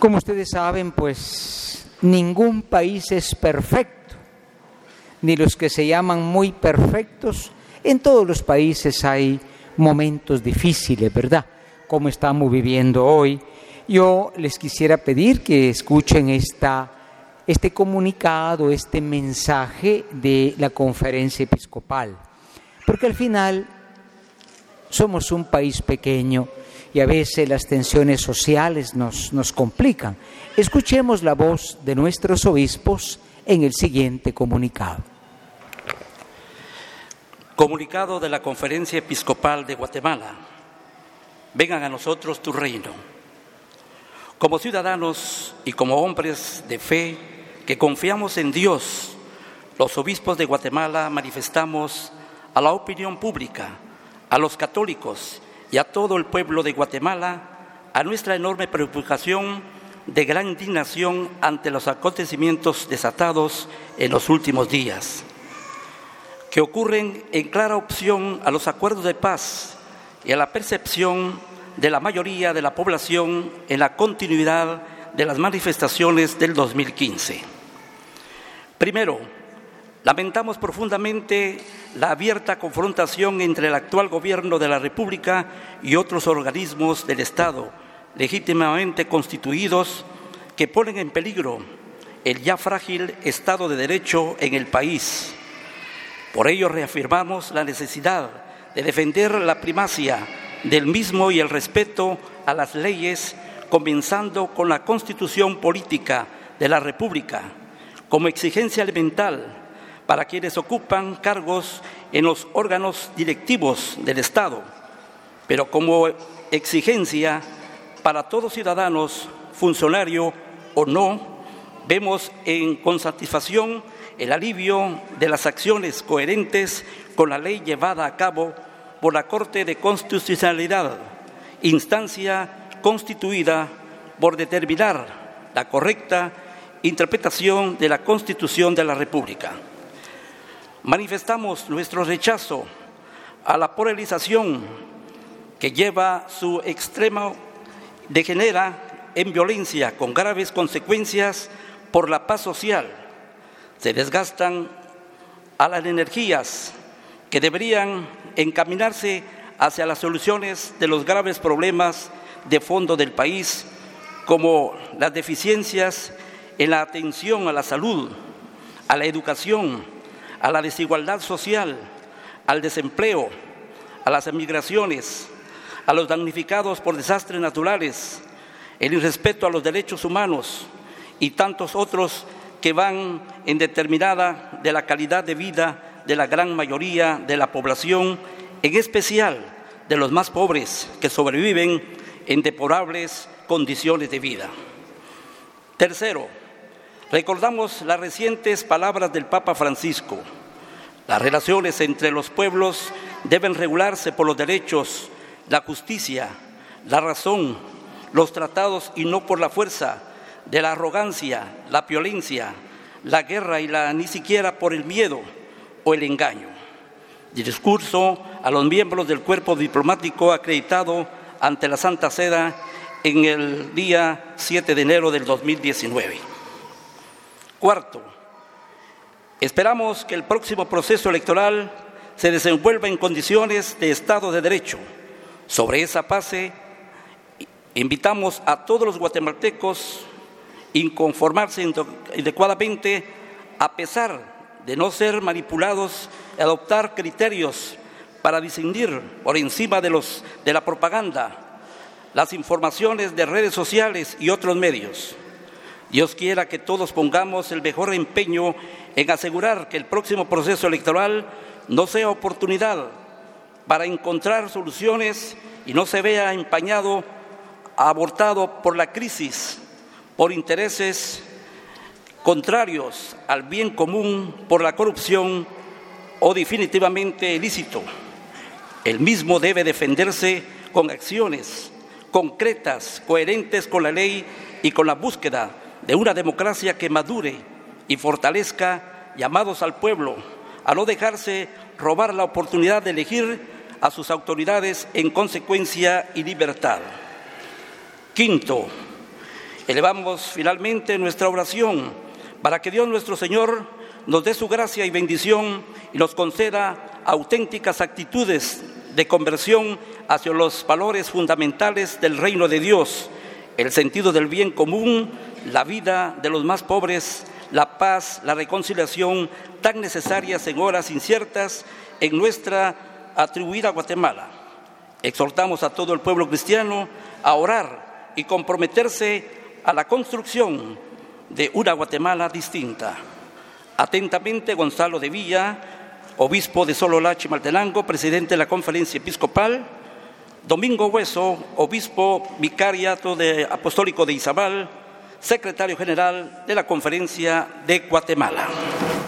Como ustedes saben, pues ningún país es perfecto, ni los que se llaman muy perfectos. En todos los países hay momentos difíciles, ¿verdad? Como estamos viviendo hoy. Yo les quisiera pedir que escuchen esta, este comunicado, este mensaje de la conferencia episcopal, porque al final somos un país pequeño y a veces las tensiones sociales nos, nos complican. Escuchemos la voz de nuestros obispos en el siguiente comunicado. Comunicado de la Conferencia Episcopal de Guatemala. Vengan a nosotros tu reino. Como ciudadanos y como hombres de fe que confiamos en Dios, los obispos de Guatemala manifestamos a la opinión pública, a los católicos y a todo el pueblo de Guatemala a nuestra enorme preocupación de gran indignación ante los acontecimientos desatados en los últimos días, que ocurren en clara opción a los acuerdos de paz y a la percepción de la mayoría de la población en la continuidad de las manifestaciones del 2015. Primero, Lamentamos profundamente la abierta confrontación entre el actual gobierno de la República y otros organismos del Estado legítimamente constituidos que ponen en peligro el ya frágil Estado de Derecho en el país. Por ello reafirmamos la necesidad de defender la primacia del mismo y el respeto a las leyes, comenzando con la constitución política de la República, como exigencia elemental para quienes ocupan cargos en los órganos directivos del Estado, pero como exigencia para todos ciudadanos, funcionario o no, vemos con satisfacción el alivio de las acciones coherentes con la ley llevada a cabo por la Corte de Constitucionalidad, instancia constituida por determinar la correcta interpretación de la Constitución de la República. Manifestamos nuestro rechazo a la polarización que lleva su extremo degenera en violencia con graves consecuencias por la paz social. Se desgastan a las energías que deberían encaminarse hacia las soluciones de los graves problemas de fondo del país, como las deficiencias en la atención a la salud, a la educación, a la desigualdad social, al desempleo, a las emigraciones, a los damnificados por desastres naturales, el irrespeto a los derechos humanos y tantos otros que van en determinada de la calidad de vida de la gran mayoría de la población, en especial de los más pobres que sobreviven en deplorables condiciones de vida. Tercero, Recordamos las recientes palabras del Papa Francisco. Las relaciones entre los pueblos deben regularse por los derechos, la justicia, la razón, los tratados y no por la fuerza de la arrogancia, la violencia, la guerra y la ni siquiera por el miedo o el engaño. discurso a los miembros del cuerpo diplomático acreditado ante la Santa Seda en el día 7 de enero del 2019. Cuarto, esperamos que el próximo proceso electoral se desenvuelva en condiciones de Estado de Derecho. Sobre esa base, invitamos a todos los guatemaltecos a inconformarse adecuadamente a pesar de no ser manipulados y adoptar criterios para distinguir por encima de, los, de la propaganda las informaciones de redes sociales y otros medios. Dios quiera que todos pongamos el mejor empeño en asegurar que el próximo proceso electoral no sea oportunidad para encontrar soluciones y no se vea empañado, abortado por la crisis, por intereses contrarios al bien común, por la corrupción o definitivamente ilícito. El mismo debe defenderse con acciones concretas, coherentes con la ley y con la búsqueda de una democracia que madure y fortalezca llamados al pueblo a no dejarse robar la oportunidad de elegir a sus autoridades en consecuencia y libertad. Quinto, Elevamos finalmente nuestra oración para que Dios nuestro Señor nos dé su gracia y bendición y nos conceda auténticas actitudes de conversión hacia los valores fundamentales del reino de Dios, el sentido del bien común, la vida de los más pobres, la paz, la reconciliación tan necesarias en horas inciertas en nuestra atribuida Guatemala. Exhortamos a todo el pueblo cristiano a orar y comprometerse a la construcción de una Guatemala distinta. Atentamente, Gonzalo de Villa, obispo de Sololachi Maltenango, presidente de la conferencia episcopal, Domingo Hueso, obispo vicariato apostólico de Izabal, secretario general de la conferencia de Guatemala.